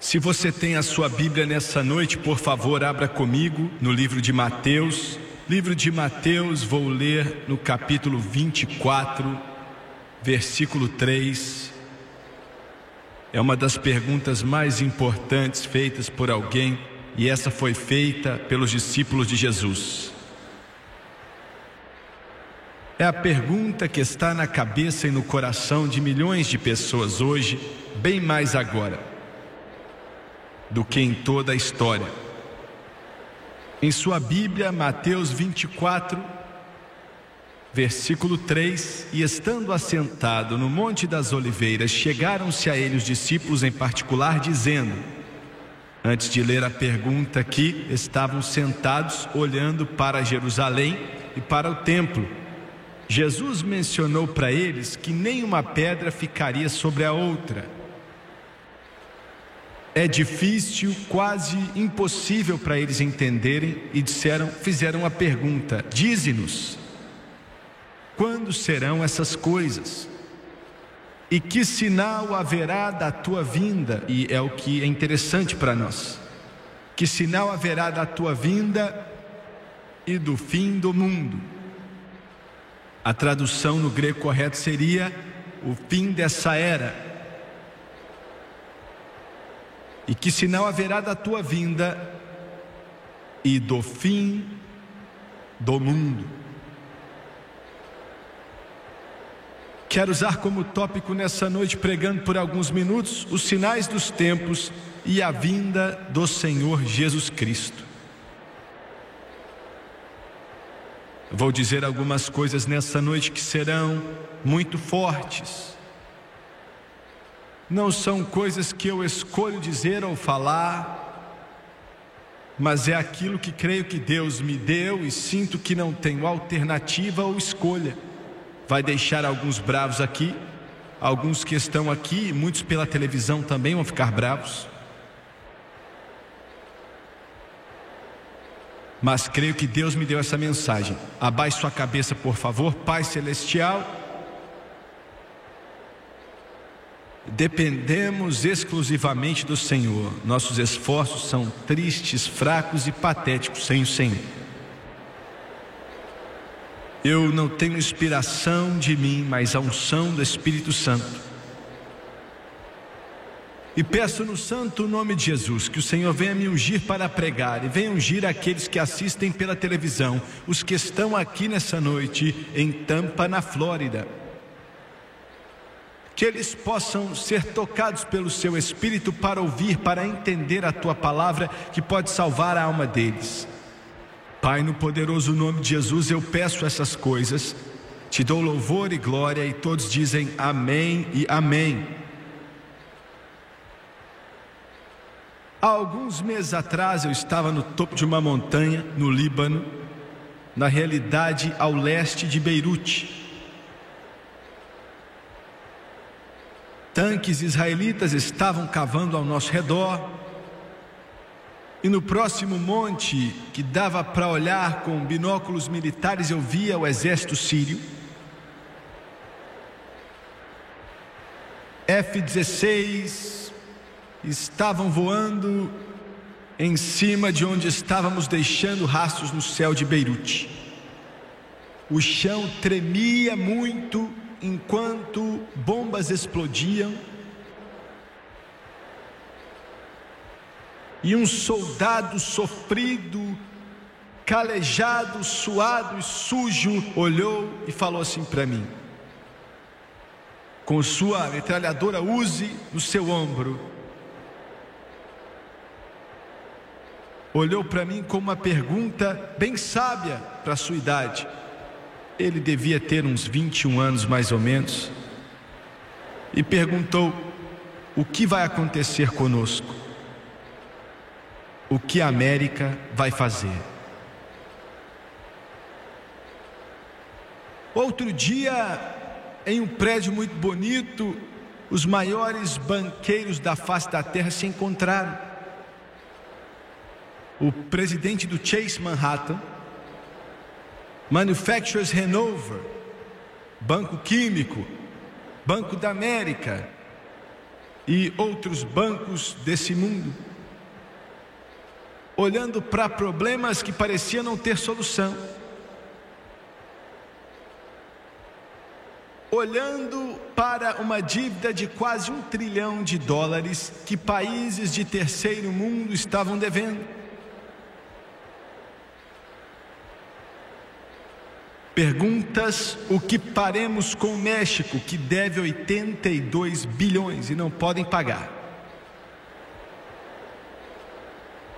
Se você tem a sua Bíblia nessa noite, por favor, abra comigo no livro de Mateus. Livro de Mateus, vou ler no capítulo 24, versículo 3. É uma das perguntas mais importantes feitas por alguém, e essa foi feita pelos discípulos de Jesus. É a pergunta que está na cabeça e no coração de milhões de pessoas hoje, bem mais agora do que em toda a história. Em sua Bíblia, Mateus 24, versículo 3: E estando assentado no Monte das Oliveiras, chegaram-se a ele os discípulos em particular, dizendo: Antes de ler a pergunta aqui, estavam sentados olhando para Jerusalém e para o templo. Jesus mencionou para eles que nenhuma pedra ficaria sobre a outra é difícil, quase impossível para eles entenderem e disseram, fizeram a pergunta: Dize-nos, quando serão essas coisas? E que sinal haverá da tua vinda? E é o que é interessante para nós. Que sinal haverá da tua vinda e do fim do mundo? A tradução no grego correto seria o fim dessa era e que sinal haverá da tua vinda e do fim do mundo. Quero usar como tópico nessa noite, pregando por alguns minutos, os sinais dos tempos e a vinda do Senhor Jesus Cristo. Vou dizer algumas coisas nessa noite que serão muito fortes não são coisas que eu escolho dizer ou falar, mas é aquilo que creio que Deus me deu e sinto que não tenho alternativa ou escolha. Vai deixar alguns bravos aqui, alguns que estão aqui, muitos pela televisão também vão ficar bravos. Mas creio que Deus me deu essa mensagem. Abaixe sua cabeça, por favor, Pai Celestial. Dependemos exclusivamente do Senhor. Nossos esforços são tristes, fracos e patéticos sem o Senhor. Eu não tenho inspiração de mim, mas a unção do Espírito Santo. E peço no santo nome de Jesus que o Senhor venha me ungir para pregar e venha ungir aqueles que assistem pela televisão, os que estão aqui nessa noite em Tampa, na Flórida que eles possam ser tocados pelo seu Espírito para ouvir, para entender a tua palavra que pode salvar a alma deles. Pai, no poderoso nome de Jesus, eu peço essas coisas, te dou louvor e glória, e todos dizem amém e amém. Há alguns meses atrás eu estava no topo de uma montanha no Líbano, na realidade ao leste de Beirute. Tanques israelitas estavam cavando ao nosso redor. E no próximo monte, que dava para olhar com binóculos militares, eu via o exército sírio. F-16 estavam voando em cima de onde estávamos deixando rastros no céu de Beirute. O chão tremia muito enquanto bombas explodiam e um soldado sofrido, calejado, suado e sujo olhou e falou assim para mim, com sua metralhadora Use no seu ombro, olhou para mim com uma pergunta bem sábia para sua idade. Ele devia ter uns 21 anos mais ou menos. E perguntou: O que vai acontecer conosco? O que a América vai fazer? Outro dia, em um prédio muito bonito, os maiores banqueiros da face da terra se encontraram. O presidente do Chase Manhattan, Manufacturers Hanover, Banco Químico, Banco da América e outros bancos desse mundo, olhando para problemas que pareciam não ter solução, olhando para uma dívida de quase um trilhão de dólares que países de terceiro mundo estavam devendo. Perguntas o que faremos com o México, que deve 82 bilhões e não podem pagar.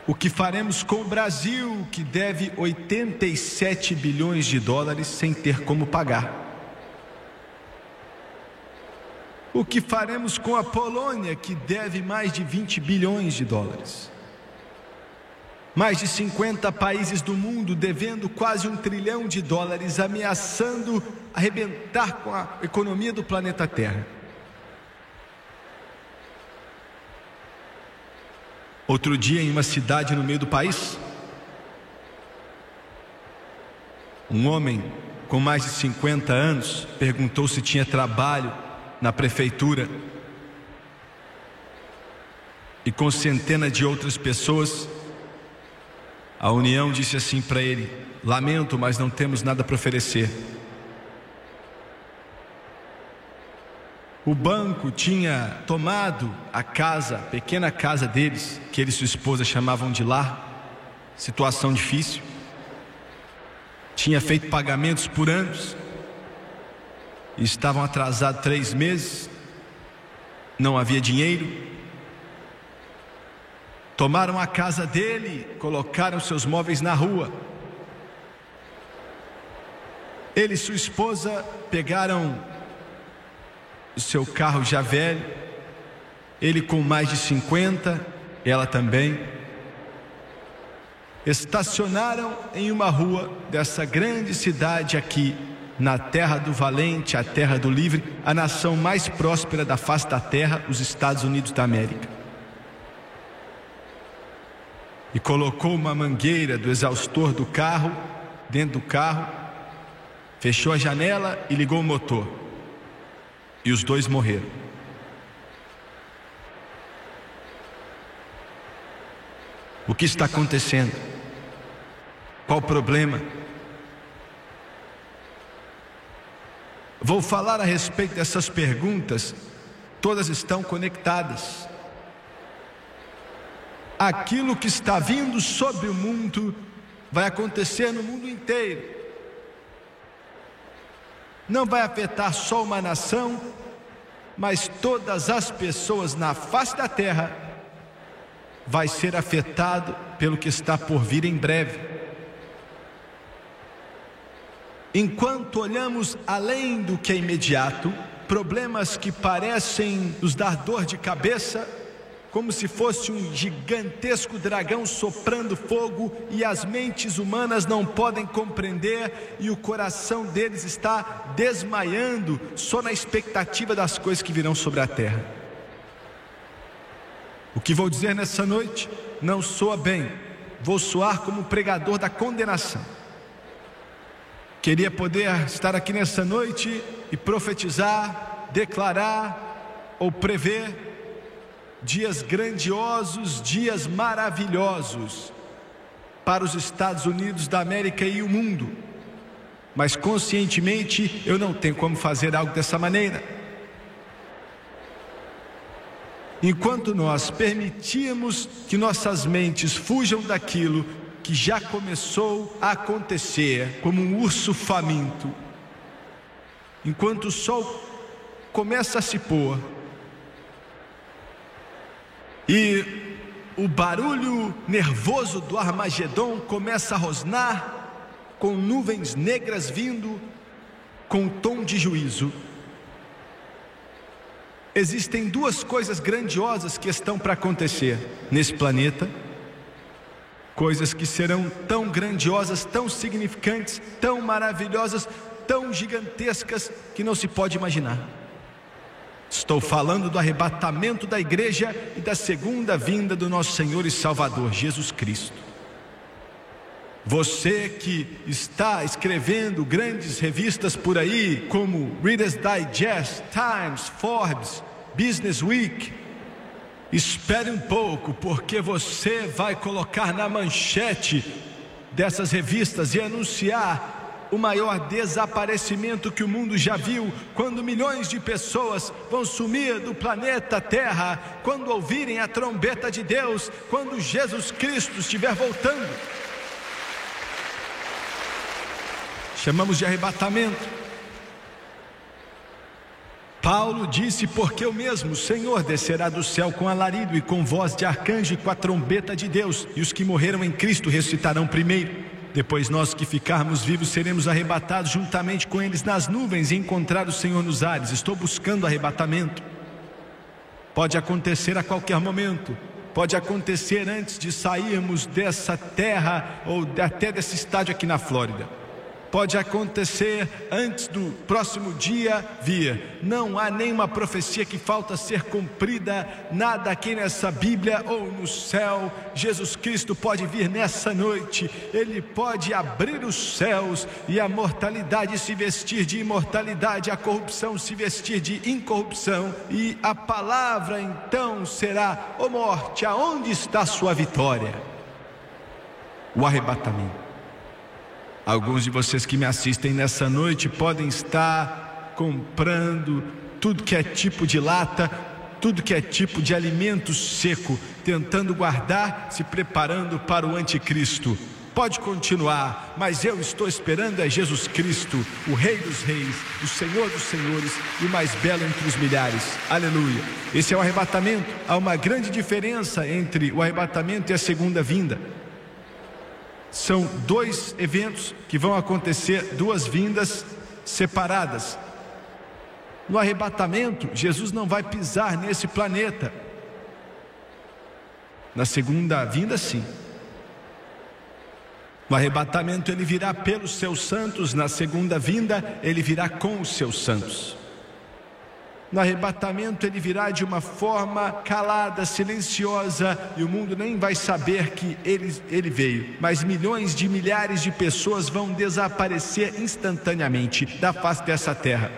O que faremos com o Brasil, que deve 87 bilhões de dólares sem ter como pagar. O que faremos com a Polônia, que deve mais de 20 bilhões de dólares. Mais de 50 países do mundo devendo quase um trilhão de dólares, ameaçando arrebentar com a economia do planeta Terra. Outro dia, em uma cidade no meio do país, um homem com mais de 50 anos perguntou se tinha trabalho na prefeitura. E com centenas de outras pessoas, a União disse assim para ele: Lamento, mas não temos nada para oferecer. O banco tinha tomado a casa, a pequena casa deles, que ele e sua esposa chamavam de lar, situação difícil. Tinha feito pagamentos por anos, estavam atrasados três meses, não havia dinheiro, Tomaram a casa dele, colocaram seus móveis na rua. Ele e sua esposa pegaram o seu carro já velho, ele com mais de 50, ela também. Estacionaram em uma rua dessa grande cidade aqui, na terra do valente, a terra do livre, a nação mais próspera da face da terra, os Estados Unidos da América e colocou uma mangueira do exaustor do carro dentro do carro, fechou a janela e ligou o motor. E os dois morreram. O que está acontecendo? Qual o problema? Vou falar a respeito dessas perguntas, todas estão conectadas aquilo que está vindo sobre o mundo vai acontecer no mundo inteiro. Não vai afetar só uma nação, mas todas as pessoas na face da terra vai ser afetado pelo que está por vir em breve. Enquanto olhamos além do que é imediato, problemas que parecem nos dar dor de cabeça, como se fosse um gigantesco dragão soprando fogo e as mentes humanas não podem compreender e o coração deles está desmaiando só na expectativa das coisas que virão sobre a terra. O que vou dizer nessa noite não soa bem, vou soar como pregador da condenação. Queria poder estar aqui nessa noite e profetizar, declarar ou prever dias grandiosos, dias maravilhosos para os Estados Unidos da América e o mundo. Mas conscientemente eu não tenho como fazer algo dessa maneira. Enquanto nós permitimos que nossas mentes fujam daquilo que já começou a acontecer, como um urso faminto, enquanto o sol começa a se pôr, e o barulho nervoso do Armagedon começa a rosnar, com nuvens negras vindo, com tom de juízo. Existem duas coisas grandiosas que estão para acontecer nesse planeta, coisas que serão tão grandiosas, tão significantes, tão maravilhosas, tão gigantescas que não se pode imaginar. Estou falando do arrebatamento da igreja e da segunda vinda do nosso Senhor e Salvador Jesus Cristo. Você que está escrevendo grandes revistas por aí, como Reader's Digest, Times, Forbes, Business Week, Espere um pouco, porque você vai colocar na manchete dessas revistas e anunciar o maior desaparecimento que o mundo já viu, quando milhões de pessoas vão sumir do planeta Terra, quando ouvirem a trombeta de Deus, quando Jesus Cristo estiver voltando. Chamamos de arrebatamento. Paulo disse: Porque o mesmo Senhor descerá do céu com alarido e com voz de arcanjo e com a trombeta de Deus, e os que morreram em Cristo ressuscitarão primeiro. Depois nós que ficarmos vivos seremos arrebatados juntamente com eles nas nuvens e encontrar o Senhor nos ares. Estou buscando arrebatamento. Pode acontecer a qualquer momento. Pode acontecer antes de sairmos dessa terra ou até desse estádio aqui na Flórida pode acontecer antes do próximo dia vir. Não há nenhuma profecia que falta ser cumprida, nada aqui nessa Bíblia ou no céu. Jesus Cristo pode vir nessa noite, ele pode abrir os céus e a mortalidade se vestir de imortalidade, a corrupção se vestir de incorrupção, e a palavra então será: Ó oh morte, aonde está sua vitória? O arrebatamento. Alguns de vocês que me assistem nessa noite podem estar comprando tudo que é tipo de lata, tudo que é tipo de alimento seco, tentando guardar, se preparando para o anticristo. Pode continuar, mas eu estou esperando é Jesus Cristo, o Rei dos Reis, o Senhor dos Senhores e o mais belo entre os milhares. Aleluia. Esse é o arrebatamento. Há uma grande diferença entre o arrebatamento e a segunda vinda. São dois eventos que vão acontecer, duas vindas separadas. No arrebatamento, Jesus não vai pisar nesse planeta. Na segunda vinda, sim. No arrebatamento, ele virá pelos seus santos, na segunda vinda, ele virá com os seus santos. No arrebatamento ele virá de uma forma calada, silenciosa, e o mundo nem vai saber que ele, ele veio. Mas milhões de milhares de pessoas vão desaparecer instantaneamente da face dessa terra.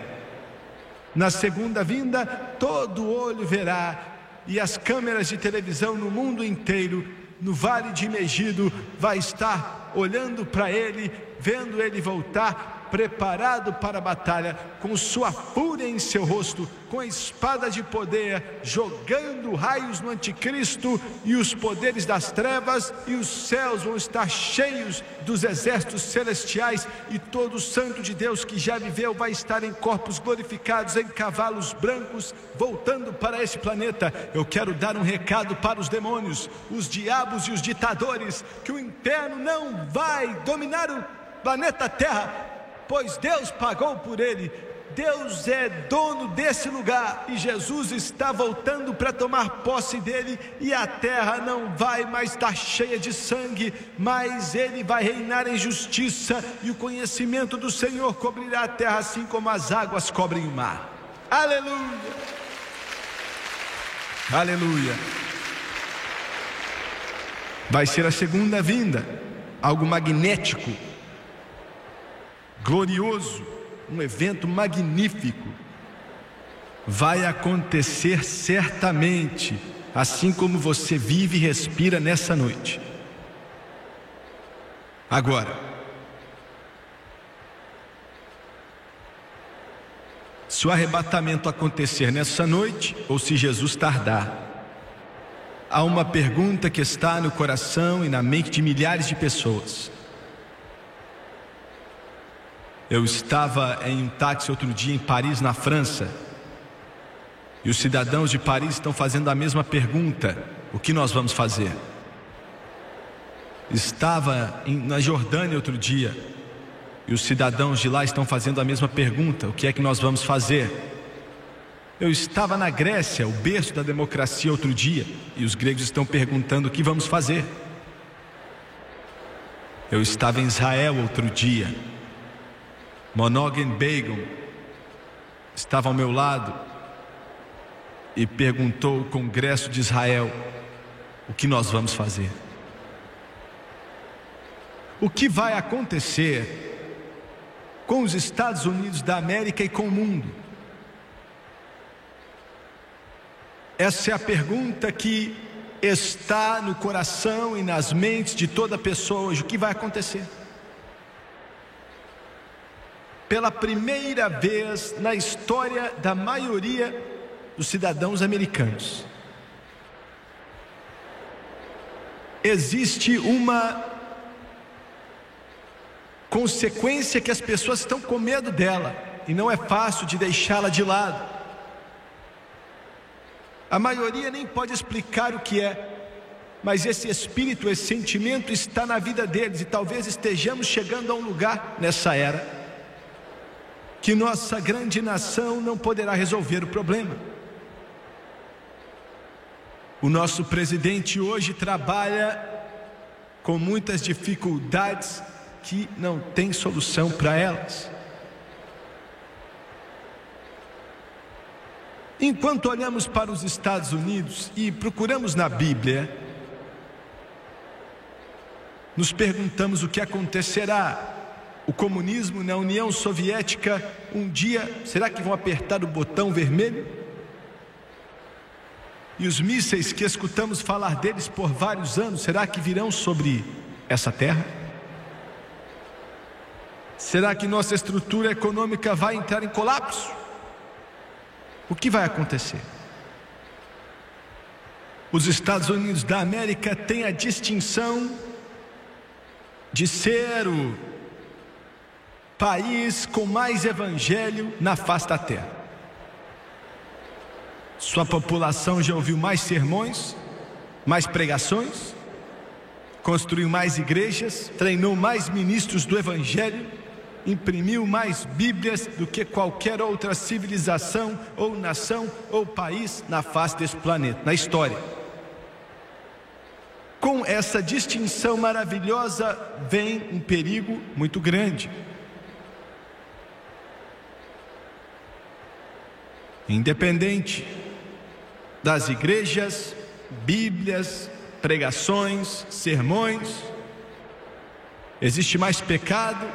Na segunda vinda, todo olho verá, e as câmeras de televisão no mundo inteiro, no vale de Megido, vai estar olhando para ele, vendo ele voltar preparado para a batalha, com sua fúria em seu rosto, com a espada de poder, jogando raios no anticristo e os poderes das trevas, e os céus vão estar cheios dos exércitos celestiais, e todo santo de Deus que já viveu vai estar em corpos glorificados, em cavalos brancos, voltando para esse planeta. Eu quero dar um recado para os demônios, os diabos e os ditadores, que o inferno não vai dominar o planeta Terra pois Deus pagou por ele. Deus é dono desse lugar e Jesus está voltando para tomar posse dele, e a terra não vai mais estar cheia de sangue, mas ele vai reinar em justiça, e o conhecimento do Senhor cobrirá a terra assim como as águas cobrem o mar. Aleluia! Aleluia! Vai ser a segunda vinda, algo magnético glorioso, um evento magnífico, vai acontecer certamente, assim como você vive e respira nessa noite. Agora, se o arrebatamento acontecer nessa noite ou se Jesus tardar, há uma pergunta que está no coração e na mente de milhares de pessoas. Eu estava em um táxi outro dia em Paris, na França, e os cidadãos de Paris estão fazendo a mesma pergunta: o que nós vamos fazer? Estava em, na Jordânia outro dia, e os cidadãos de lá estão fazendo a mesma pergunta: o que é que nós vamos fazer? Eu estava na Grécia, o berço da democracia, outro dia, e os gregos estão perguntando o que vamos fazer. Eu estava em Israel outro dia, Monoghan Begum estava ao meu lado e perguntou ao Congresso de Israel: o que nós vamos fazer? O que vai acontecer com os Estados Unidos da América e com o mundo? Essa é a pergunta que está no coração e nas mentes de toda pessoa hoje: o que vai acontecer? Pela primeira vez na história da maioria dos cidadãos americanos, existe uma consequência que as pessoas estão com medo dela e não é fácil de deixá-la de lado. A maioria nem pode explicar o que é, mas esse espírito, esse sentimento está na vida deles e talvez estejamos chegando a um lugar nessa era que nossa grande nação não poderá resolver o problema. O nosso presidente hoje trabalha com muitas dificuldades que não tem solução para elas. Enquanto olhamos para os Estados Unidos e procuramos na Bíblia, nos perguntamos o que acontecerá. O comunismo na União Soviética, um dia, será que vão apertar o botão vermelho? E os mísseis que escutamos falar deles por vários anos, será que virão sobre essa terra? Será que nossa estrutura econômica vai entrar em colapso? O que vai acontecer? Os Estados Unidos da América têm a distinção de ser o país com mais evangelho na face da terra. Sua população já ouviu mais sermões, mais pregações, construiu mais igrejas, treinou mais ministros do Evangelho, imprimiu mais Bíblias do que qualquer outra civilização, ou nação, ou país na face desse planeta, na história. Com essa distinção maravilhosa vem um perigo muito grande. Independente das igrejas, Bíblias, pregações, sermões. Existe mais pecado,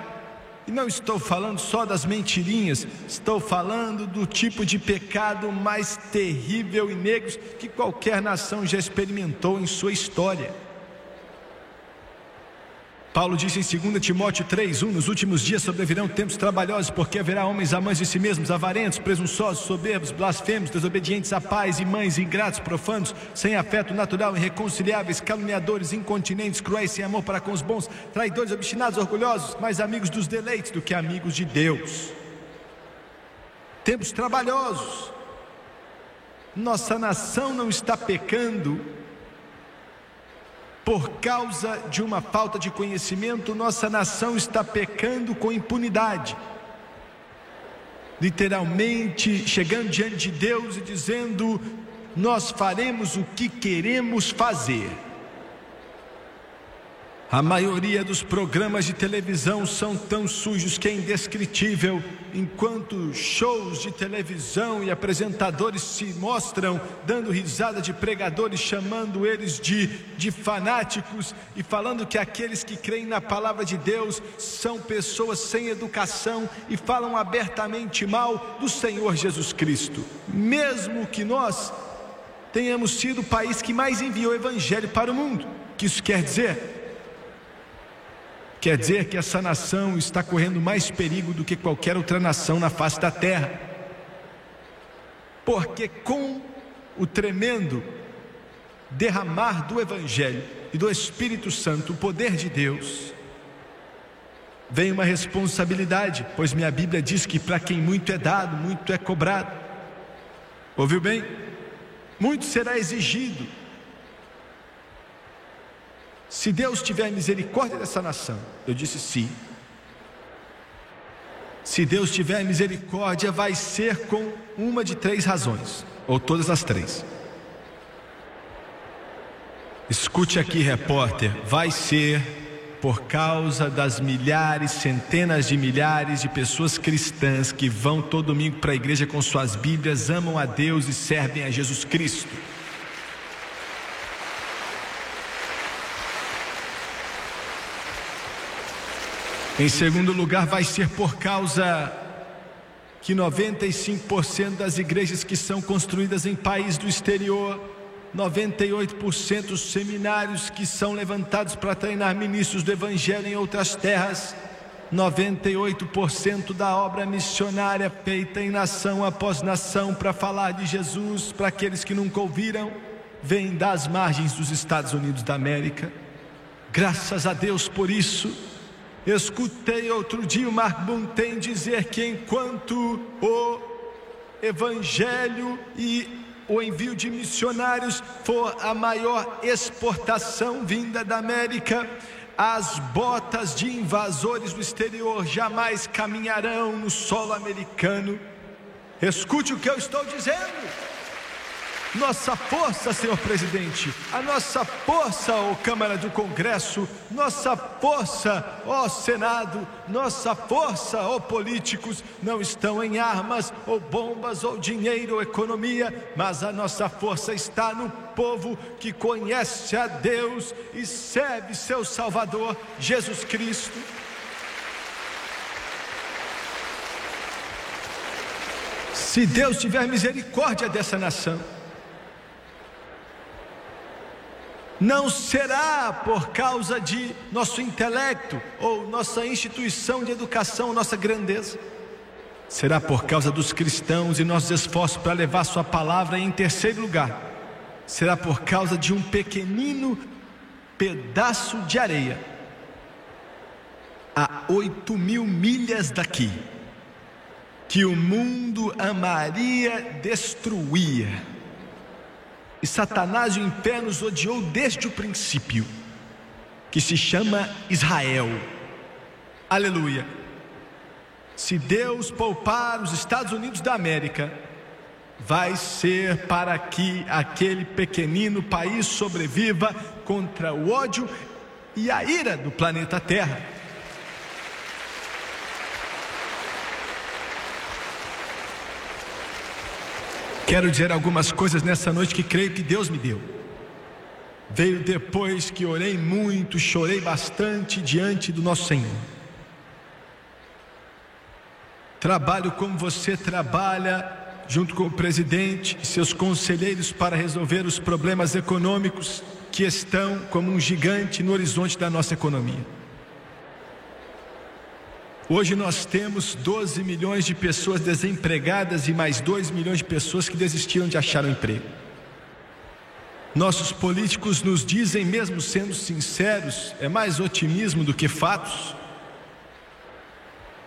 e não estou falando só das mentirinhas, estou falando do tipo de pecado mais terrível e negro que qualquer nação já experimentou em sua história. Paulo disse em 2 Timóteo 3:1: Nos últimos dias sobrevirão tempos trabalhosos, porque haverá homens amantes de si mesmos, avarentos, presunçosos, soberbos, blasfemos, desobedientes a pais e mães, ingratos, profanos, sem afeto natural, irreconciliáveis, caluniadores, incontinentes, cruéis, sem amor para com os bons, traidores, obstinados, orgulhosos, mais amigos dos deleites do que amigos de Deus. Tempos trabalhosos. Nossa nação não está pecando por causa de uma falta de conhecimento, nossa nação está pecando com impunidade. Literalmente chegando diante de Deus e dizendo: Nós faremos o que queremos fazer. A maioria dos programas de televisão são tão sujos que é indescritível, enquanto shows de televisão e apresentadores se mostram dando risada de pregadores, chamando eles de, de fanáticos e falando que aqueles que creem na palavra de Deus são pessoas sem educação e falam abertamente mal do Senhor Jesus Cristo. Mesmo que nós tenhamos sido o país que mais enviou evangelho para o mundo, que isso quer dizer? Quer dizer que essa nação está correndo mais perigo do que qualquer outra nação na face da terra. Porque com o tremendo derramar do Evangelho e do Espírito Santo, o poder de Deus, vem uma responsabilidade, pois minha Bíblia diz que para quem muito é dado, muito é cobrado. Ouviu bem? Muito será exigido se Deus tiver misericórdia dessa nação, eu disse sim. Se Deus tiver misericórdia, vai ser com uma de três razões, ou todas as três. Escute aqui, repórter, vai ser por causa das milhares, centenas de milhares de pessoas cristãs que vão todo domingo para a igreja com suas Bíblias, amam a Deus e servem a Jesus Cristo. Em segundo lugar, vai ser por causa que 95% das igrejas que são construídas em países do exterior, 98% dos seminários que são levantados para treinar ministros do Evangelho em outras terras, 98% da obra missionária feita em nação após nação para falar de Jesus para aqueles que nunca ouviram, vem das margens dos Estados Unidos da América. Graças a Deus por isso. Escutei outro dia o Mark Bunten dizer que enquanto o Evangelho e o envio de missionários for a maior exportação vinda da América, as botas de invasores do exterior jamais caminharão no solo americano. Escute o que eu estou dizendo. Nossa força, senhor presidente, a nossa força, ó Câmara do Congresso, nossa força, ó Senado, nossa força, ó políticos, não estão em armas, ou bombas, ou dinheiro, ou economia, mas a nossa força está no povo que conhece a Deus e serve seu Salvador, Jesus Cristo. Se Deus tiver misericórdia dessa nação, não será por causa de nosso intelecto ou nossa instituição de educação, nossa grandeza. Será por causa dos cristãos e nossos esforços para levar Sua palavra. Em terceiro lugar, será por causa de um pequenino pedaço de areia a oito mil milhas daqui, que o mundo amaria destruir e Satanás e o inferno os odiou desde o princípio, que se chama Israel. Aleluia. Se Deus poupar os Estados Unidos da América, vai ser para que aquele pequenino país sobreviva contra o ódio e a ira do planeta Terra. Quero dizer algumas coisas nessa noite que creio que Deus me deu. Veio depois que orei muito, chorei bastante diante do nosso Senhor. Trabalho como você trabalha, junto com o presidente e seus conselheiros, para resolver os problemas econômicos que estão como um gigante no horizonte da nossa economia. Hoje nós temos 12 milhões de pessoas desempregadas e mais 2 milhões de pessoas que desistiram de achar um emprego. Nossos políticos nos dizem, mesmo sendo sinceros, é mais otimismo do que fatos,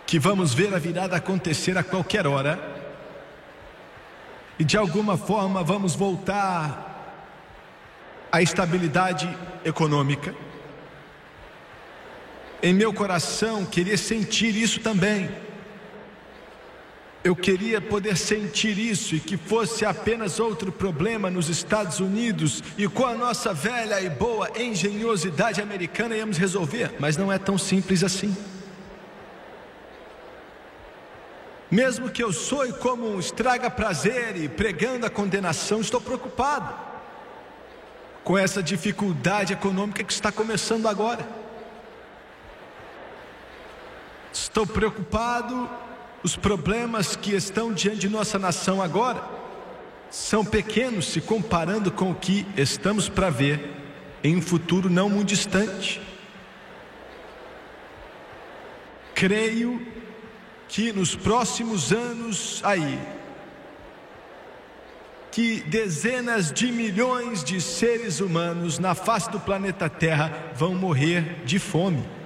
que vamos ver a virada acontecer a qualquer hora e de alguma forma vamos voltar à estabilidade econômica em meu coração queria sentir isso também. Eu queria poder sentir isso e que fosse apenas outro problema nos Estados Unidos e com a nossa velha e boa engenhosidade americana íamos resolver, mas não é tão simples assim. Mesmo que eu soe como um estraga prazer e pregando a condenação, estou preocupado com essa dificuldade econômica que está começando agora. Estou preocupado, os problemas que estão diante de nossa nação agora são pequenos se comparando com o que estamos para ver em um futuro não muito distante. Creio que nos próximos anos aí, que dezenas de milhões de seres humanos na face do planeta Terra vão morrer de fome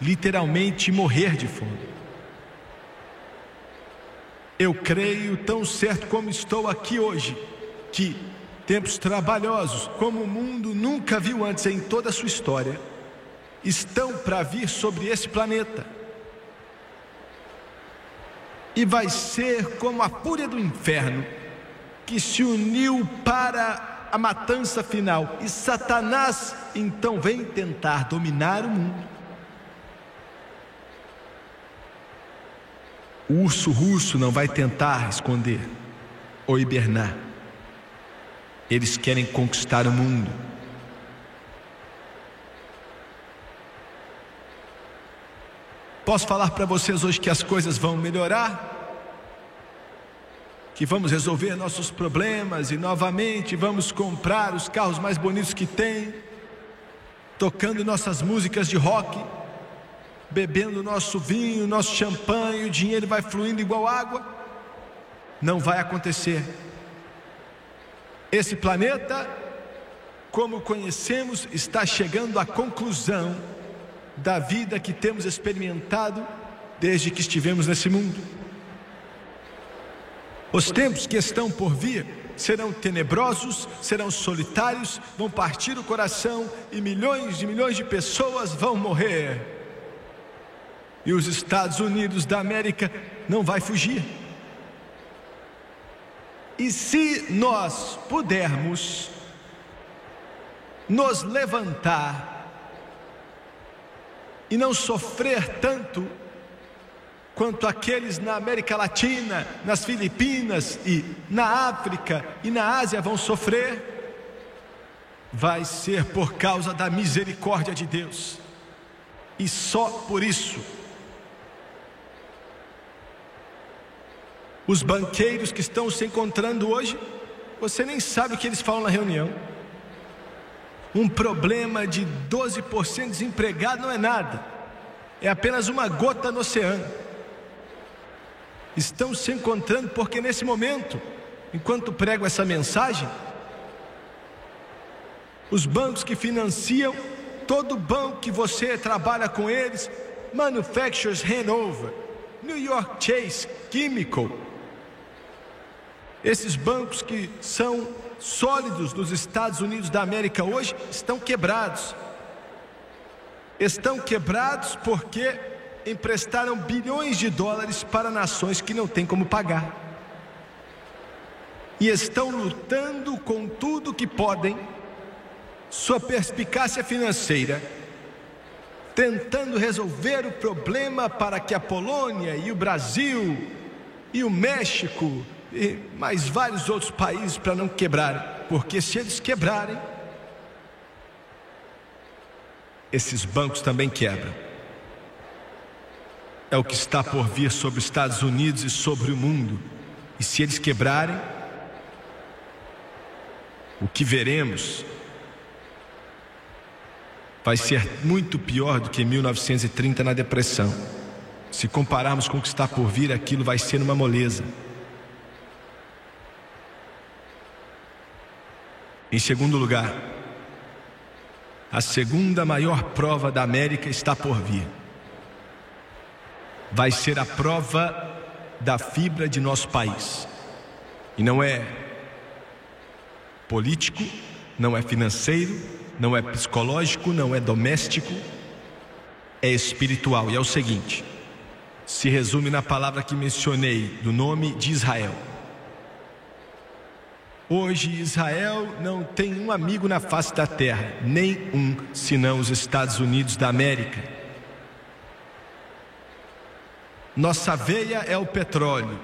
literalmente morrer de fome. Eu creio, tão certo como estou aqui hoje, que tempos trabalhosos, como o mundo nunca viu antes em toda a sua história, estão para vir sobre esse planeta. E vai ser como a fúria do inferno, que se uniu para a matança final, e Satanás então vem tentar dominar o mundo. O urso russo não vai tentar esconder ou hibernar. Eles querem conquistar o mundo. Posso falar para vocês hoje que as coisas vão melhorar? Que vamos resolver nossos problemas e novamente vamos comprar os carros mais bonitos que tem, tocando nossas músicas de rock, bebendo nosso vinho, nosso champanhe, o dinheiro vai fluindo igual água? Não vai acontecer. Esse planeta, como conhecemos, está chegando à conclusão da vida que temos experimentado desde que estivemos nesse mundo. Os tempos que estão por vir serão tenebrosos, serão solitários, vão partir o coração e milhões de milhões de pessoas vão morrer. E os Estados Unidos da América não vai fugir. E se nós pudermos nos levantar e não sofrer tanto quanto aqueles na América Latina, nas Filipinas e na África e na Ásia vão sofrer, vai ser por causa da misericórdia de Deus. E só por isso. Os banqueiros que estão se encontrando hoje, você nem sabe o que eles falam na reunião. Um problema de 12% desempregado não é nada, é apenas uma gota no oceano. Estão se encontrando porque nesse momento, enquanto prego essa mensagem, os bancos que financiam, todo banco que você trabalha com eles, Manufacturers Hanover, New York Chase, Chemical, esses bancos que são sólidos nos Estados Unidos da América hoje estão quebrados. Estão quebrados porque emprestaram bilhões de dólares para nações que não têm como pagar. E estão lutando com tudo que podem, sua perspicácia financeira, tentando resolver o problema para que a Polônia e o Brasil e o México e mais vários outros países para não quebrarem, porque se eles quebrarem, esses bancos também quebram. É o que está por vir sobre os Estados Unidos e sobre o mundo. E se eles quebrarem, o que veremos vai ser muito pior do que 1930 na depressão. Se compararmos com o que está por vir, aquilo vai ser uma moleza. Em segundo lugar, a segunda maior prova da América está por vir. Vai ser a prova da fibra de nosso país. E não é político, não é financeiro, não é psicológico, não é doméstico, é espiritual. E é o seguinte: se resume na palavra que mencionei, do nome de Israel. Hoje Israel não tem um amigo na face da terra, nem um, senão os Estados Unidos da América. Nossa veia é o petróleo,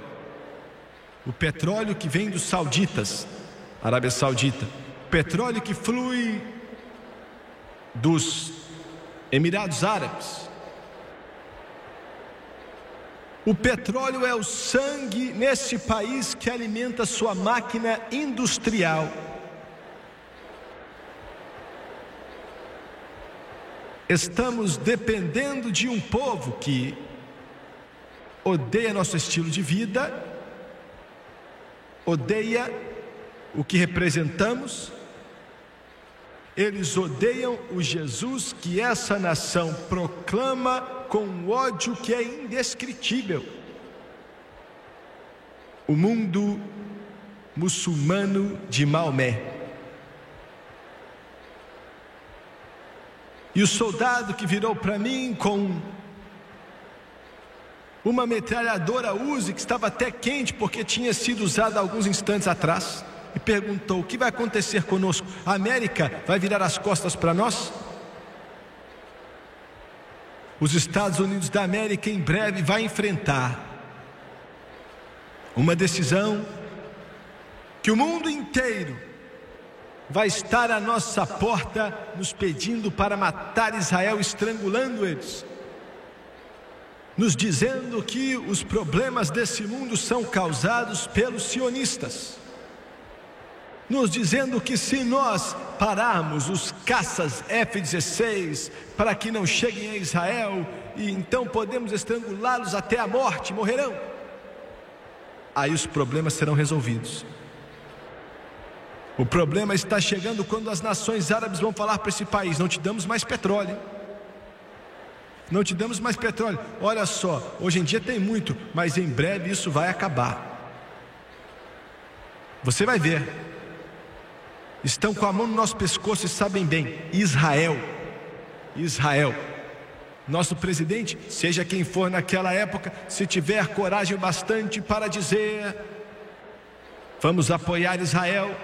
o petróleo que vem dos sauditas, Arábia Saudita, petróleo que flui dos Emirados Árabes, o petróleo é o sangue nesse país que alimenta sua máquina industrial. Estamos dependendo de um povo que odeia nosso estilo de vida, odeia o que representamos, eles odeiam o Jesus que essa nação proclama com um ódio que é indescritível. O mundo muçulmano de Maomé. E o soldado que virou para mim com uma metralhadora Uzi que estava até quente porque tinha sido usada alguns instantes atrás e perguntou: "O que vai acontecer conosco? A América vai virar as costas para nós?" Os Estados Unidos da América em breve vai enfrentar uma decisão que o mundo inteiro vai estar à nossa porta nos pedindo para matar Israel, estrangulando eles. nos dizendo que os problemas desse mundo são causados pelos sionistas, nos dizendo que se nós pararmos os caças F-16 para que não cheguem a Israel, e então podemos estrangulá-los até a morte, morrerão. Aí os problemas serão resolvidos. O problema está chegando quando as nações árabes vão falar para esse país: não te damos mais petróleo. Não te damos mais petróleo. Olha só, hoje em dia tem muito, mas em breve isso vai acabar. Você vai ver. Estão com a mão no nosso pescoço e sabem bem: Israel. Israel. Nosso presidente, seja quem for naquela época, se tiver coragem bastante para dizer: vamos apoiar Israel,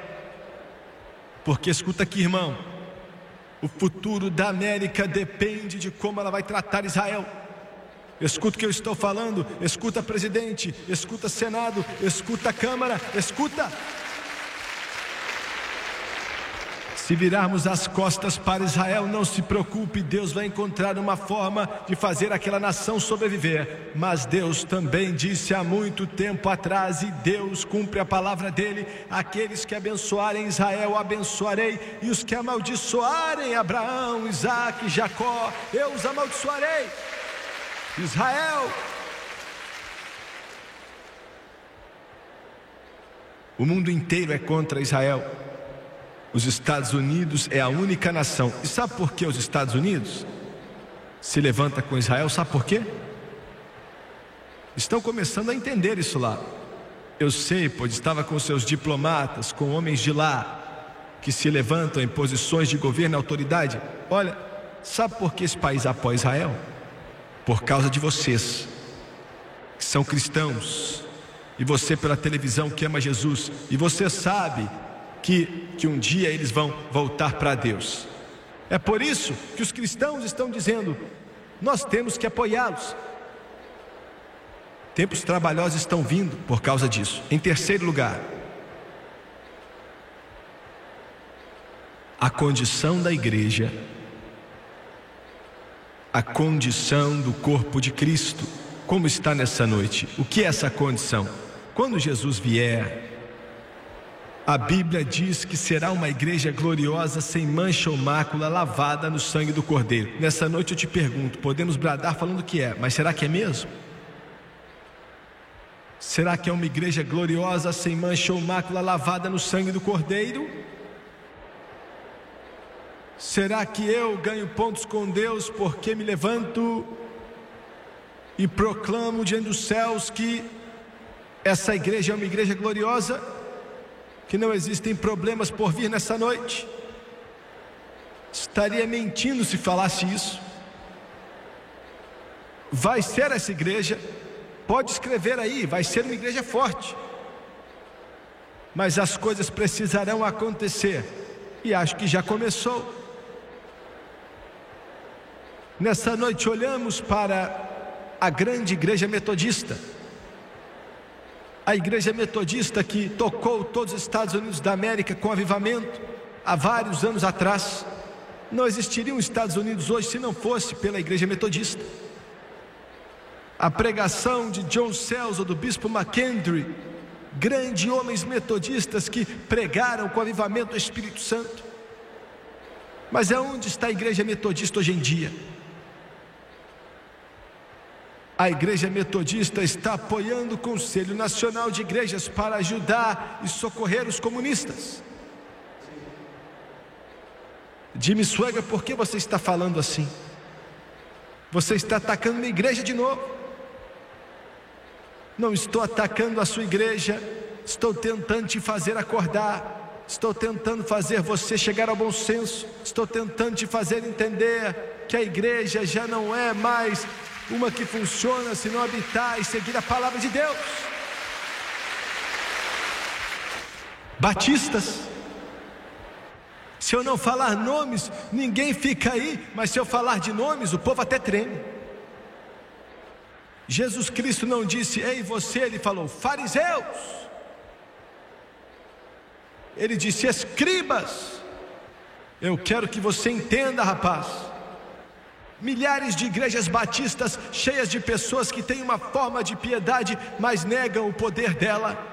porque escuta aqui, irmão, o futuro da América depende de como ela vai tratar Israel. Escuta o que eu estou falando, escuta presidente, escuta Senado, escuta Câmara, escuta. Se virarmos as costas para Israel, não se preocupe, Deus vai encontrar uma forma de fazer aquela nação sobreviver. Mas Deus também disse há muito tempo atrás, e Deus cumpre a palavra dele: aqueles que abençoarem Israel, abençoarei, e os que amaldiçoarem Abraão, Isaac, Jacó, eu os amaldiçoarei. Israel, o mundo inteiro é contra Israel. Os Estados Unidos é a única nação. E sabe por que os Estados Unidos se levanta com Israel? Sabe por quê? Estão começando a entender isso lá. Eu sei, pois estava com seus diplomatas, com homens de lá, que se levantam em posições de governo e autoridade. Olha, sabe por que esse país apoia Israel? Por causa de vocês, que são cristãos, e você pela televisão que ama Jesus, e você sabe que, que um dia eles vão voltar para Deus. É por isso que os cristãos estão dizendo: nós temos que apoiá-los. Tempos trabalhosos estão vindo por causa disso. Em terceiro lugar, a condição da igreja, a condição do corpo de Cristo. Como está nessa noite? O que é essa condição? Quando Jesus vier, a Bíblia diz que será uma igreja gloriosa, sem mancha ou mácula, lavada no sangue do Cordeiro. Nessa noite eu te pergunto: podemos bradar falando que é, mas será que é mesmo? Será que é uma igreja gloriosa, sem mancha ou mácula, lavada no sangue do Cordeiro? Será que eu ganho pontos com Deus porque me levanto e proclamo diante dos céus que essa igreja é uma igreja gloriosa? Que não existem problemas por vir nessa noite. Estaria mentindo se falasse isso. Vai ser essa igreja, pode escrever aí, vai ser uma igreja forte. Mas as coisas precisarão acontecer, e acho que já começou. Nessa noite olhamos para a grande igreja metodista a igreja metodista que tocou todos os Estados Unidos da América com avivamento há vários anos atrás. Não existiriam Estados Unidos hoje se não fosse pela igreja metodista. A pregação de John Cells ou do bispo McKendry, grandes homens metodistas que pregaram com avivamento do Espírito Santo. Mas aonde está a igreja metodista hoje em dia? A Igreja Metodista está apoiando o Conselho Nacional de Igrejas para ajudar e socorrer os comunistas. Jimmy Swagger, por que você está falando assim? Você está atacando minha igreja de novo. Não estou atacando a sua igreja, estou tentando te fazer acordar, estou tentando fazer você chegar ao bom senso, estou tentando te fazer entender que a igreja já não é mais uma que funciona se não habitar e seguir a palavra de Deus. Batistas. Se eu não falar nomes, ninguém fica aí, mas se eu falar de nomes, o povo até treme. Jesus Cristo não disse, ei você, ele falou, fariseus. Ele disse, escribas. Eu quero que você entenda, rapaz Milhares de igrejas batistas cheias de pessoas que têm uma forma de piedade, mas negam o poder dela.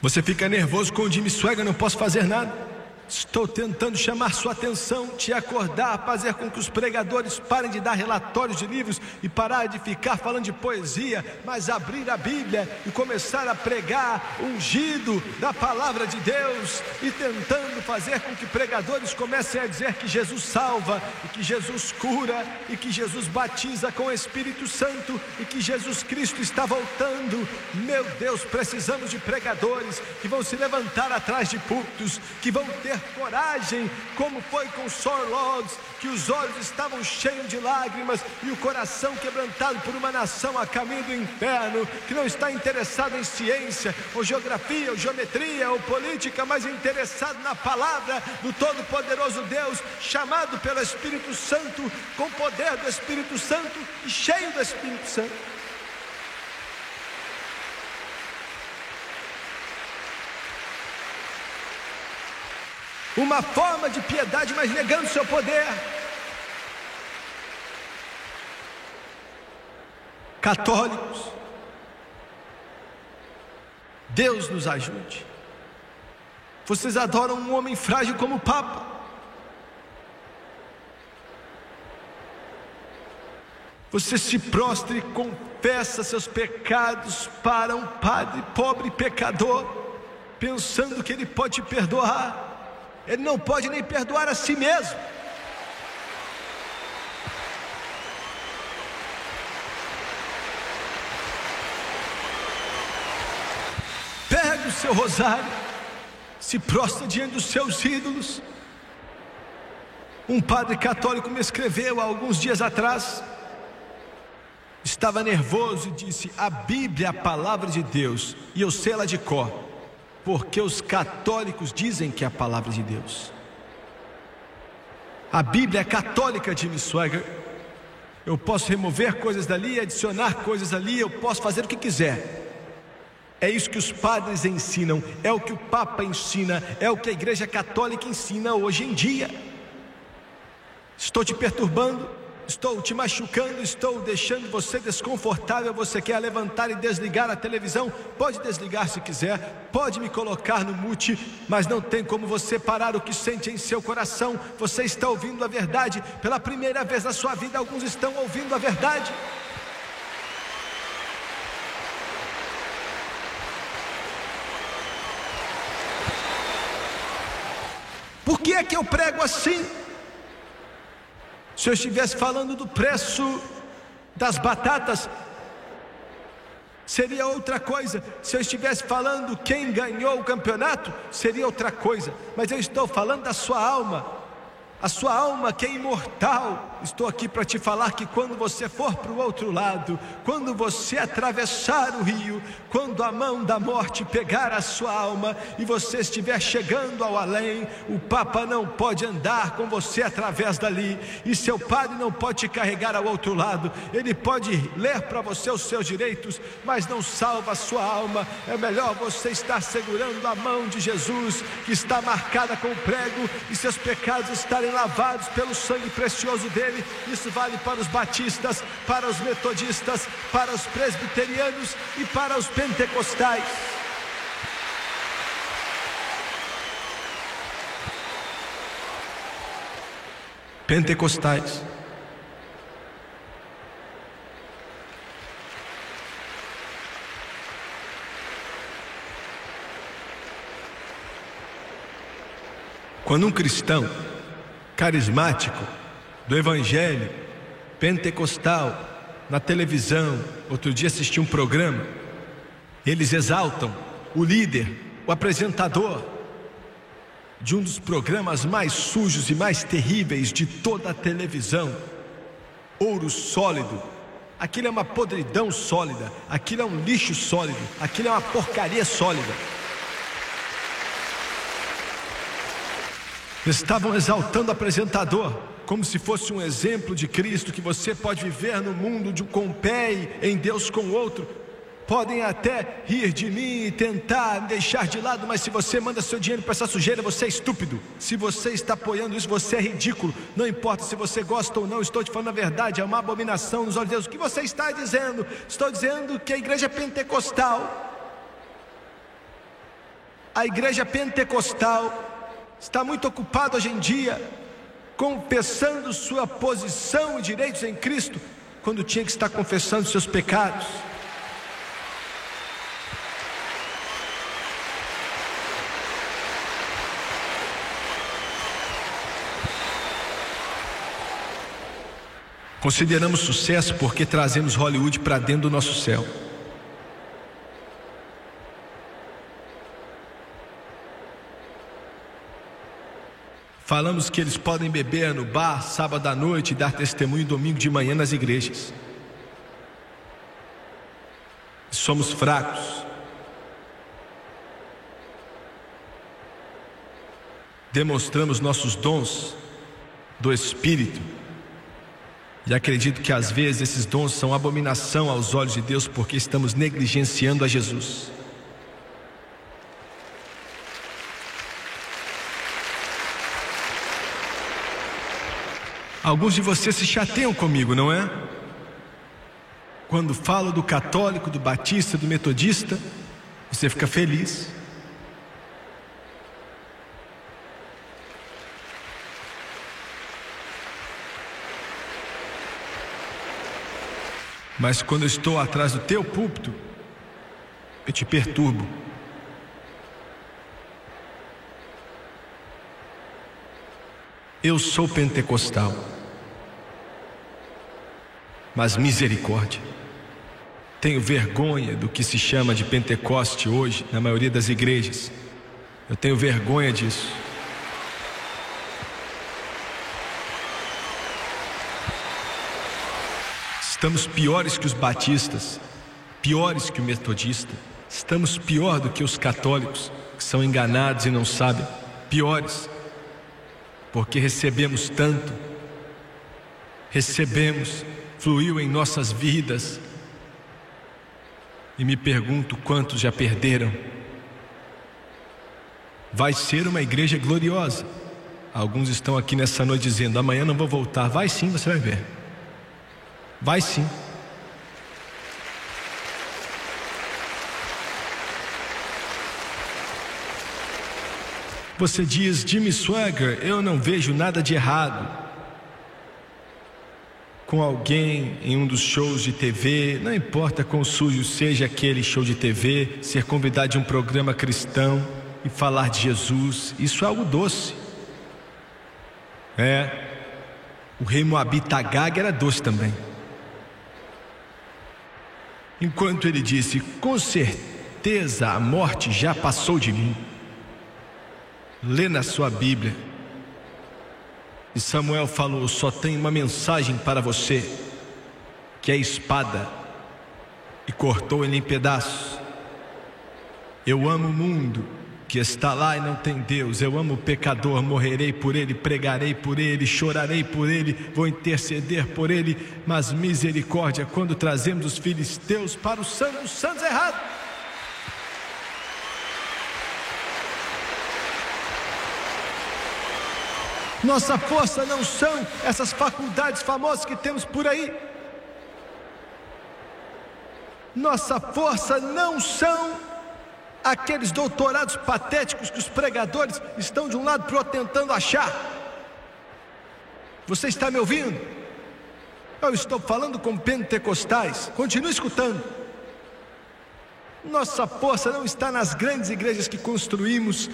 Você fica nervoso com o Jimmy Swagger, não posso fazer nada. Estou tentando chamar sua atenção, te acordar, fazer com que os pregadores parem de dar relatórios de livros e parar de ficar falando de poesia, mas abrir a Bíblia e começar a pregar ungido da palavra de Deus e tentando fazer com que pregadores comecem a dizer que Jesus salva e que Jesus cura e que Jesus batiza com o Espírito Santo e que Jesus Cristo está voltando. Meu Deus, precisamos de pregadores que vão se levantar atrás de púlpitos, que vão ter coragem, como foi com Sor Lodz, que os olhos estavam cheios de lágrimas e o coração quebrantado por uma nação a caminho do inferno, que não está interessado em ciência, ou geografia, ou geometria, ou política, mas interessado na palavra do Todo-Poderoso Deus, chamado pelo Espírito Santo, com poder do Espírito Santo e cheio do Espírito Santo. Uma forma de piedade, mas negando seu poder. Católicos, Deus nos ajude. Vocês adoram um homem frágil como o Papa. Você se prostra e confessa seus pecados para um padre pobre pecador, pensando que ele pode te perdoar. Ele não pode nem perdoar a si mesmo. Pega o seu rosário, se prostra diante dos seus ídolos. Um padre católico me escreveu há alguns dias atrás. Estava nervoso e disse: A Bíblia é a palavra de Deus, e eu sei ela de cor porque os católicos dizem que é a palavra de Deus. A Bíblia é católica, Jimmy Swagger. Eu posso remover coisas dali, adicionar coisas ali, eu posso fazer o que quiser. É isso que os padres ensinam, é o que o Papa ensina, é o que a Igreja Católica ensina hoje em dia. Estou te perturbando? Estou te machucando, estou deixando você desconfortável, você quer levantar e desligar a televisão, pode desligar se quiser, pode me colocar no mute, mas não tem como você parar o que sente em seu coração. Você está ouvindo a verdade pela primeira vez na sua vida, alguns estão ouvindo a verdade. Por que é que eu prego assim? Se eu estivesse falando do preço das batatas, seria outra coisa. Se eu estivesse falando quem ganhou o campeonato, seria outra coisa. Mas eu estou falando da sua alma a sua alma que é imortal. Estou aqui para te falar que quando você for para o outro lado, quando você atravessar o rio, quando a mão da morte pegar a sua alma e você estiver chegando ao além, o Papa não pode andar com você através dali, e seu padre não pode te carregar ao outro lado. Ele pode ler para você os seus direitos, mas não salva a sua alma. É melhor você estar segurando a mão de Jesus, que está marcada com o prego, e seus pecados estarem lavados pelo sangue precioso dele. Isso vale para os batistas, para os metodistas, para os presbiterianos e para os pentecostais. Pentecostais. Quando um cristão carismático, do evangelho, pentecostal, na televisão. Outro dia assisti um programa. Eles exaltam o líder, o apresentador de um dos programas mais sujos e mais terríveis de toda a televisão. Ouro sólido. Aquilo é uma podridão sólida, aquilo é um lixo sólido, aquilo é uma porcaria sólida. Estavam exaltando o apresentador, como se fosse um exemplo de Cristo que você pode viver no mundo de um com um pé em Deus com outro. Podem até rir de mim e tentar deixar de lado, mas se você manda seu dinheiro para essa sujeira, você é estúpido. Se você está apoiando isso, você é ridículo. Não importa se você gosta ou não, estou te falando a verdade, é uma abominação nos olhos de Deus. O que você está dizendo? Estou dizendo que a igreja pentecostal, a igreja pentecostal, está muito ocupada hoje em dia, confessando sua posição e direitos em Cristo, quando tinha que estar confessando seus pecados. Consideramos sucesso porque trazemos Hollywood para dentro do nosso céu. Falamos que eles podem beber no bar sábado à noite e dar testemunho domingo de manhã nas igrejas. Somos fracos. Demonstramos nossos dons do Espírito e acredito que às vezes esses dons são abominação aos olhos de Deus porque estamos negligenciando a Jesus. Alguns de vocês se chateiam comigo, não é? Quando falo do católico, do batista, do metodista, você fica feliz. Mas quando eu estou atrás do teu púlpito, eu te perturbo. Eu sou pentecostal, mas misericórdia. Tenho vergonha do que se chama de Pentecoste hoje, na maioria das igrejas. Eu tenho vergonha disso. Estamos piores que os batistas, piores que o metodista, estamos pior do que os católicos que são enganados e não sabem, piores, porque recebemos tanto, recebemos, fluiu em nossas vidas, e me pergunto quantos já perderam. Vai ser uma igreja gloriosa. Alguns estão aqui nessa noite dizendo: amanhã não vou voltar. Vai sim, você vai ver. Vai sim. Você diz, Jimmy Swagger, eu não vejo nada de errado com alguém em um dos shows de TV, não importa quão sujo seja aquele show de TV, ser convidado de um programa cristão e falar de Jesus, isso é algo doce. É, o rei Moabita era doce também. Enquanto ele disse: Com certeza a morte já passou de mim. Lê na sua Bíblia. E Samuel falou: Só tem uma mensagem para você, que é espada. E cortou ele em pedaços. Eu amo o mundo que está lá e não tem Deus. Eu amo o pecador, morrerei por ele, pregarei por ele, chorarei por ele, vou interceder por ele, mas misericórdia quando trazemos os filisteus para o santo dos santos errado. Nossa força não são essas faculdades famosas que temos por aí. Nossa força não são aqueles doutorados patéticos que os pregadores estão de um lado para o outro tentando achar. Você está me ouvindo? Eu estou falando com pentecostais, continue escutando. Nossa força não está nas grandes igrejas que construímos,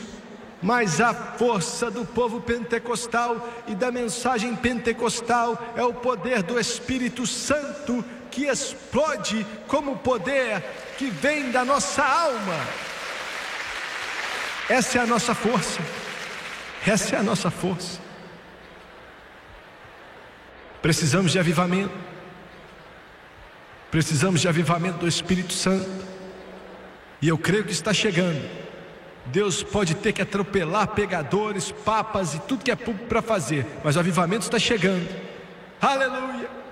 mas a força do povo pentecostal e da mensagem pentecostal é o poder do Espírito Santo que explode como poder que vem da nossa alma. Essa é a nossa força. Essa é a nossa força. Precisamos de avivamento. Precisamos de avivamento do Espírito Santo. E eu creio que está chegando. Deus pode ter que atropelar pegadores, papas e tudo que é público para fazer, mas o avivamento está chegando. Aleluia!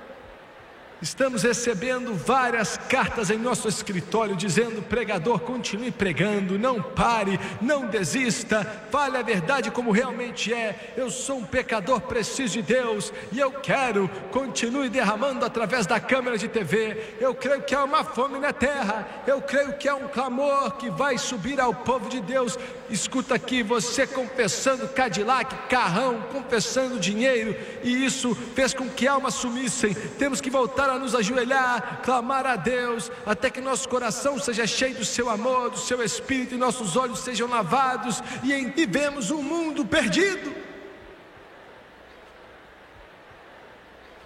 Estamos recebendo várias cartas em nosso escritório dizendo: pregador, continue pregando, não pare, não desista, fale a verdade como realmente é. Eu sou um pecador, preciso de Deus e eu quero, continue derramando através da câmera de TV. Eu creio que há uma fome na terra, eu creio que há um clamor que vai subir ao povo de Deus. Escuta aqui, você confessando Cadillac, carrão, confessando dinheiro, e isso fez com que almas sumissem. Temos que voltar a nos ajoelhar, clamar a Deus, até que nosso coração seja cheio do seu amor, do seu espírito, e nossos olhos sejam lavados, e vivemos um mundo perdido.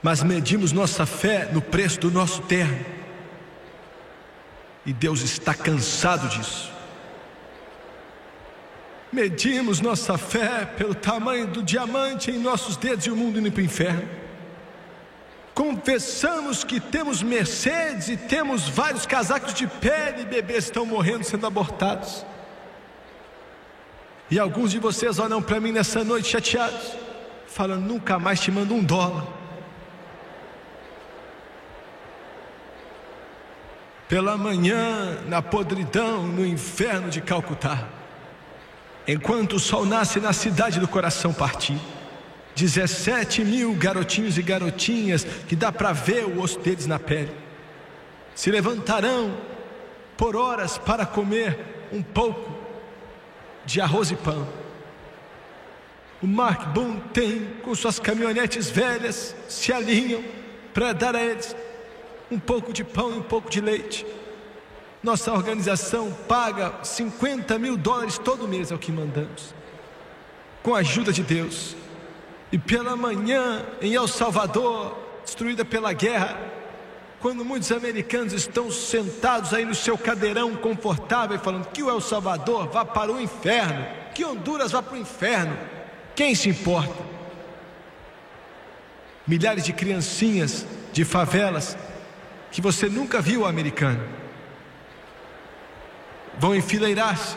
Mas medimos nossa fé no preço do nosso terno, e Deus está cansado disso. Medimos nossa fé pelo tamanho do diamante em nossos dedos e o mundo indo para o inferno. Confessamos que temos Mercedes e temos vários casacos de pele e bebês estão morrendo sendo abortados. E alguns de vocês olham para mim nessa noite chateados, falando: nunca mais te mando um dólar. Pela manhã, na podridão, no inferno de Calcutá, enquanto o sol nasce na cidade do coração partido. 17 mil garotinhos e garotinhas que dá para ver o osso deles na pele. Se levantarão por horas para comer um pouco de arroz e pão. O Mark Boone tem, com suas caminhonetes velhas, se alinham para dar a eles um pouco de pão e um pouco de leite. Nossa organização paga 50 mil dólares todo mês, é o que mandamos, com a ajuda de Deus. E pela manhã, em El Salvador, destruída pela guerra, quando muitos americanos estão sentados aí no seu cadeirão confortável, falando que o El Salvador vá para o inferno, que Honduras vá para o inferno, quem se importa? Milhares de criancinhas de favelas que você nunca viu americano vão enfileirar-se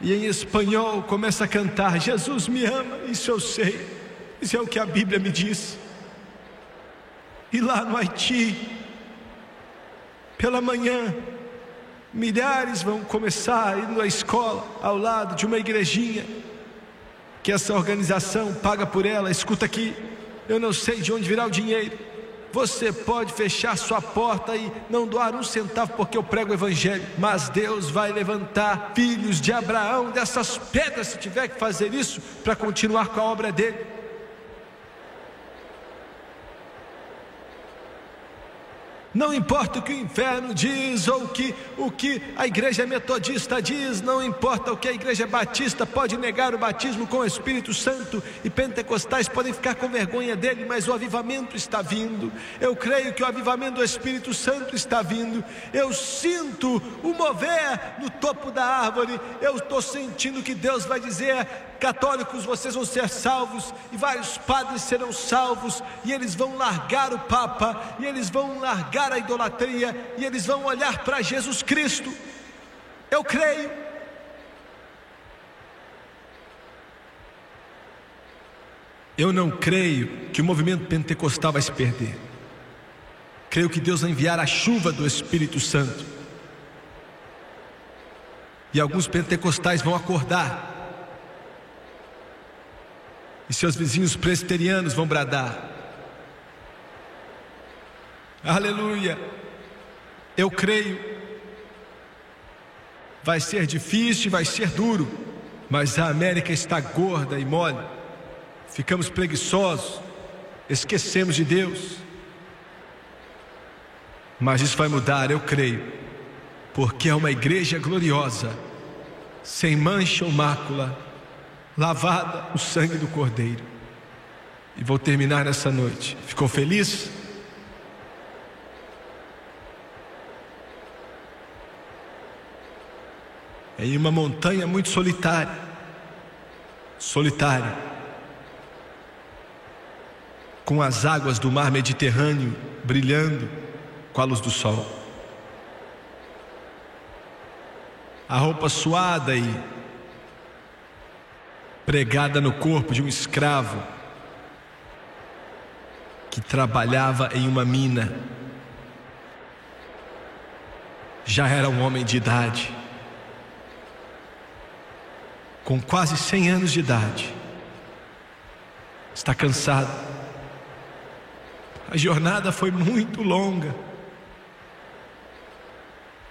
e em espanhol começa a cantar: Jesus me ama, isso eu sei, isso é o que a Bíblia me diz. E lá no Haiti, pela manhã, milhares vão começar indo à escola ao lado de uma igrejinha que essa organização paga por ela. Escuta aqui, eu não sei de onde virá o dinheiro você pode fechar sua porta e não doar um centavo porque eu prego o Evangelho, mas Deus vai levantar filhos de Abraão dessas pedras, se tiver que fazer isso, para continuar com a obra dele. Não importa o que o inferno diz ou o que, o que a igreja metodista diz, não importa o que a igreja batista pode negar o batismo com o Espírito Santo e pentecostais podem ficar com vergonha dele, mas o avivamento está vindo. Eu creio que o avivamento do Espírito Santo está vindo. Eu sinto o mover no topo da árvore. Eu estou sentindo que Deus vai dizer: católicos, vocês vão ser salvos, e vários padres serão salvos, e eles vão largar o Papa, e eles vão largar a idolatria, e eles vão olhar para Jesus Cristo. Eu creio. Eu não creio que o movimento pentecostal vai se perder. Creio que Deus vai enviar a chuva do Espírito Santo. E alguns pentecostais vão acordar e seus vizinhos presbiterianos vão bradar. Aleluia. Eu creio. Vai ser difícil, vai ser duro, mas a América está gorda e mole. Ficamos preguiçosos, esquecemos de Deus. Mas isso vai mudar, eu creio, porque é uma igreja gloriosa, sem mancha ou mácula lavada o sangue do Cordeiro. E vou terminar nessa noite. Ficou feliz? É em uma montanha muito solitária. Solitária. Com as águas do mar Mediterrâneo brilhando com a luz do sol. A roupa suada e pregada no corpo de um escravo que trabalhava em uma mina. Já era um homem de idade, com quase 100 anos de idade. Está cansado. A jornada foi muito longa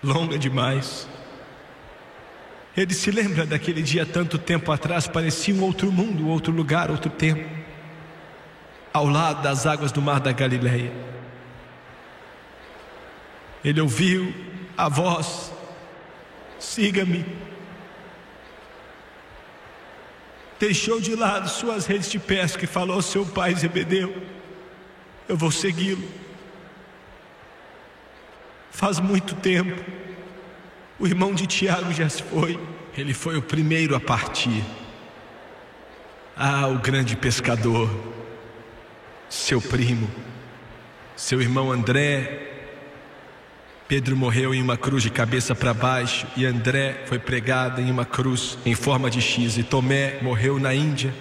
longa demais. Ele se lembra daquele dia tanto tempo atrás, parecia um outro mundo, outro lugar, outro tempo, ao lado das águas do mar da Galileia. Ele ouviu a voz: siga-me. Deixou de lado suas redes de pesca e falou ao seu pai Zebedeu: Eu vou segui-lo. Faz muito tempo, o irmão de Tiago já se foi, ele foi o primeiro a partir. Ah, o grande pescador, seu primo, seu irmão André, Pedro morreu em uma cruz de cabeça para baixo e André foi pregado em uma cruz em forma de X e Tomé morreu na Índia.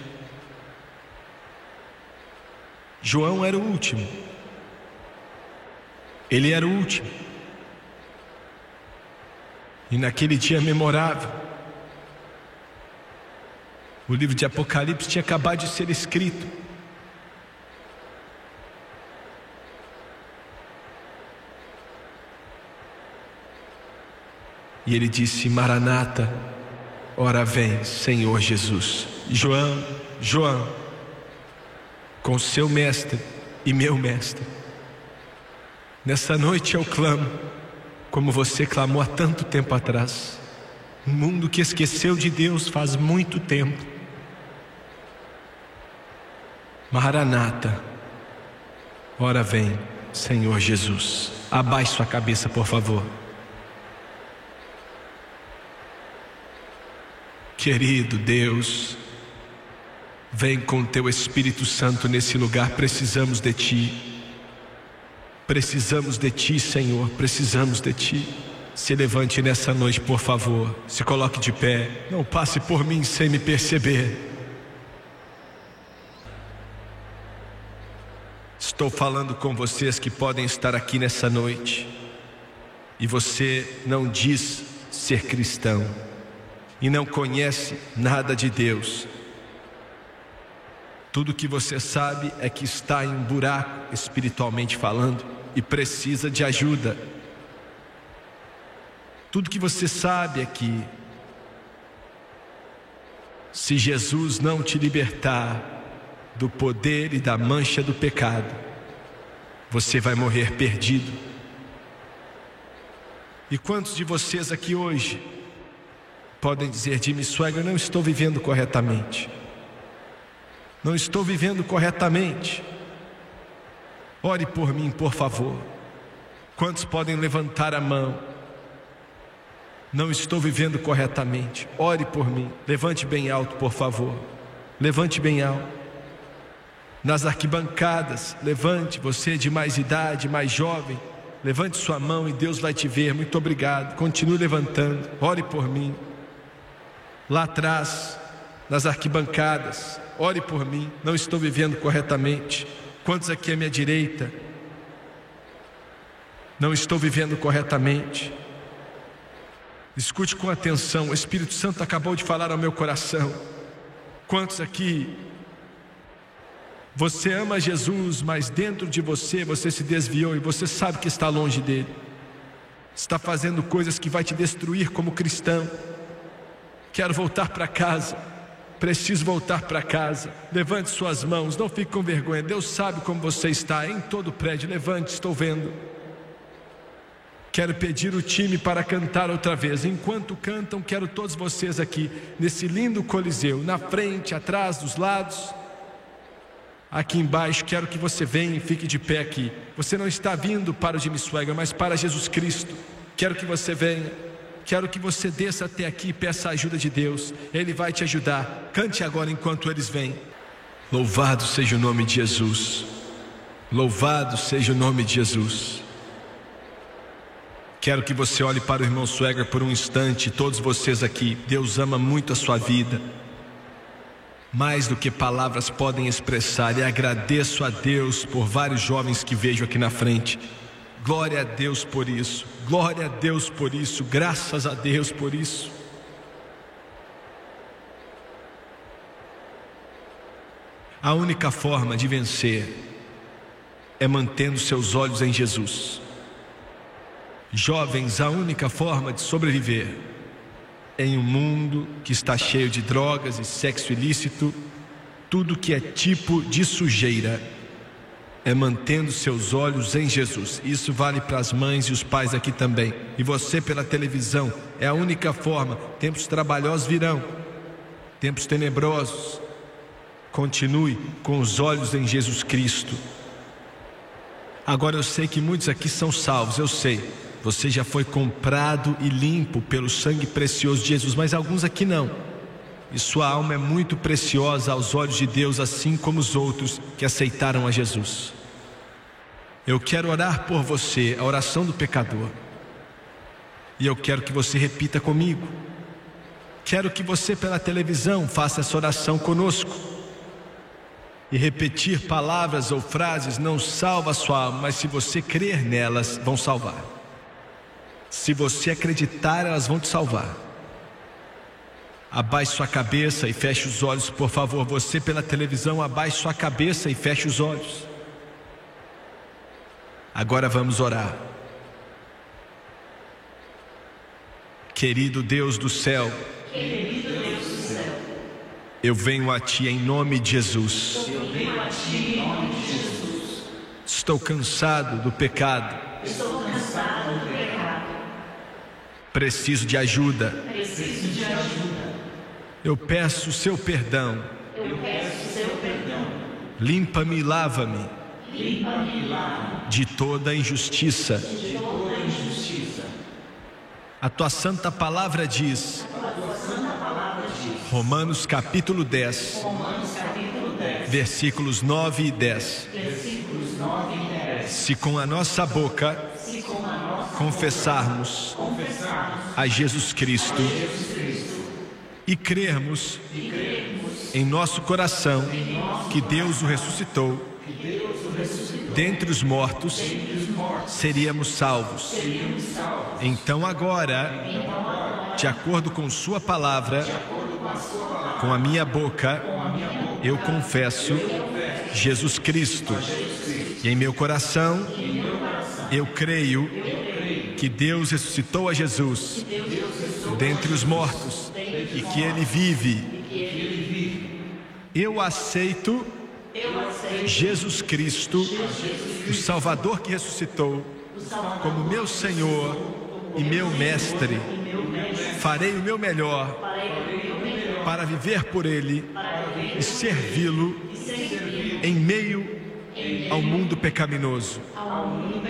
João era o último. Ele era o último. E naquele dia memorável, o livro de Apocalipse tinha acabado de ser escrito. E ele disse: Maranata, ora vem, Senhor Jesus. João, João, com seu mestre e meu mestre. Nessa noite eu clamo, como você clamou há tanto tempo atrás. Um mundo que esqueceu de Deus faz muito tempo. Maranata, ora vem, Senhor Jesus. Abaixe sua cabeça, por favor. Querido Deus, vem com teu Espírito Santo nesse lugar, precisamos de ti. Precisamos de ti, Senhor, precisamos de ti. Se levante nessa noite, por favor. Se coloque de pé. Não passe por mim sem me perceber. Estou falando com vocês que podem estar aqui nessa noite e você não diz ser cristão e não conhece nada de Deus. Tudo que você sabe é que está em um buraco espiritualmente falando e precisa de ajuda. Tudo que você sabe é que se Jesus não te libertar do poder e da mancha do pecado, você vai morrer perdido. E quantos de vocês aqui hoje podem dizer: Jimmy Swagger, não estou vivendo corretamente. Não estou vivendo corretamente. Ore por mim, por favor. Quantos podem levantar a mão? Não estou vivendo corretamente. Ore por mim. Levante bem alto, por favor. Levante bem alto. Nas arquibancadas, levante você de mais idade, mais jovem. Levante sua mão e Deus vai te ver. Muito obrigado. Continue levantando. Ore por mim lá atrás, nas arquibancadas, ore por mim, não estou vivendo corretamente. Quantos aqui à minha direita? Não estou vivendo corretamente. Escute com atenção, o Espírito Santo acabou de falar ao meu coração. Quantos aqui você ama Jesus, mas dentro de você você se desviou e você sabe que está longe dele. Está fazendo coisas que vai te destruir como cristão. Quero voltar para casa. Preciso voltar para casa. Levante suas mãos, não fique com vergonha. Deus sabe como você está em todo o prédio. Levante, estou vendo. Quero pedir o time para cantar outra vez. Enquanto cantam, quero todos vocês aqui, nesse lindo coliseu, na frente, atrás, dos lados. Aqui embaixo, quero que você venha e fique de pé aqui. Você não está vindo para o Jimmy Swagger, mas para Jesus Cristo. Quero que você venha. Quero que você desça até aqui e peça a ajuda de Deus. Ele vai te ajudar. Cante agora enquanto eles vêm. Louvado seja o nome de Jesus. Louvado seja o nome de Jesus. Quero que você olhe para o irmão Swagger por um instante, todos vocês aqui. Deus ama muito a sua vida. Mais do que palavras podem expressar, e agradeço a Deus por vários jovens que vejo aqui na frente Glória a Deus por isso, glória a Deus por isso, graças a Deus por isso. A única forma de vencer é mantendo seus olhos em Jesus. Jovens, a única forma de sobreviver em um mundo que está cheio de drogas e sexo ilícito, tudo que é tipo de sujeira, é mantendo seus olhos em Jesus. Isso vale para as mães e os pais aqui também. E você pela televisão, é a única forma. Tempos trabalhosos virão, tempos tenebrosos. Continue com os olhos em Jesus Cristo. Agora eu sei que muitos aqui são salvos, eu sei. Você já foi comprado e limpo pelo sangue precioso de Jesus, mas alguns aqui não. E sua alma é muito preciosa aos olhos de Deus, assim como os outros que aceitaram a Jesus. Eu quero orar por você, a oração do pecador. E eu quero que você repita comigo. Quero que você, pela televisão, faça essa oração conosco. E repetir palavras ou frases não salva a sua alma, mas se você crer nelas, vão salvar. Se você acreditar, elas vão te salvar. Abaixe sua cabeça e feche os olhos, por favor. Você pela televisão, abaixe sua cabeça e feche os olhos. Agora vamos orar. Querido Deus do céu, eu venho a Ti em nome de Jesus. eu venho a Ti em nome de Jesus. Estou cansado do pecado, Estou cansado do pecado. preciso de ajuda. Preciso de ajuda. Eu peço o Seu perdão. Eu peço seu perdão. Limpa-me e lava-me Limpa-me lava de toda injustiça. de toda injustiça. A tua santa palavra diz, A tua santa palavra diz, Romanos capítulo 10, Romanos capítulo 10, versículos 9 e 10. versículos 9 e 10. Se com a nossa boca a confessarmos confessarmos a Jesus Cristo Jesus Cristo e crermos em nosso coração que Deus o ressuscitou dentre os mortos, seríamos salvos. Então agora, de acordo com Sua palavra, com a minha boca, eu confesso Jesus Cristo. E em meu coração, eu creio que Deus ressuscitou a Jesus dentre os mortos e que Ele vive. Eu aceito Jesus Cristo, o Salvador que ressuscitou, como meu Senhor e meu Mestre. Farei o meu melhor para viver por Ele e servi-lo em meio ao mundo pecaminoso.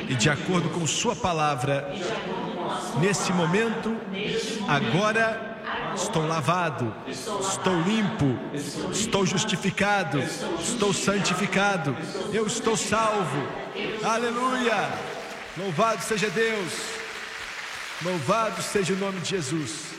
E de acordo com Sua palavra, nesse momento, agora estou lavado, estou limpo, estou justificado, estou santificado, eu estou salvo. Aleluia! Louvado seja Deus, louvado seja o nome de Jesus.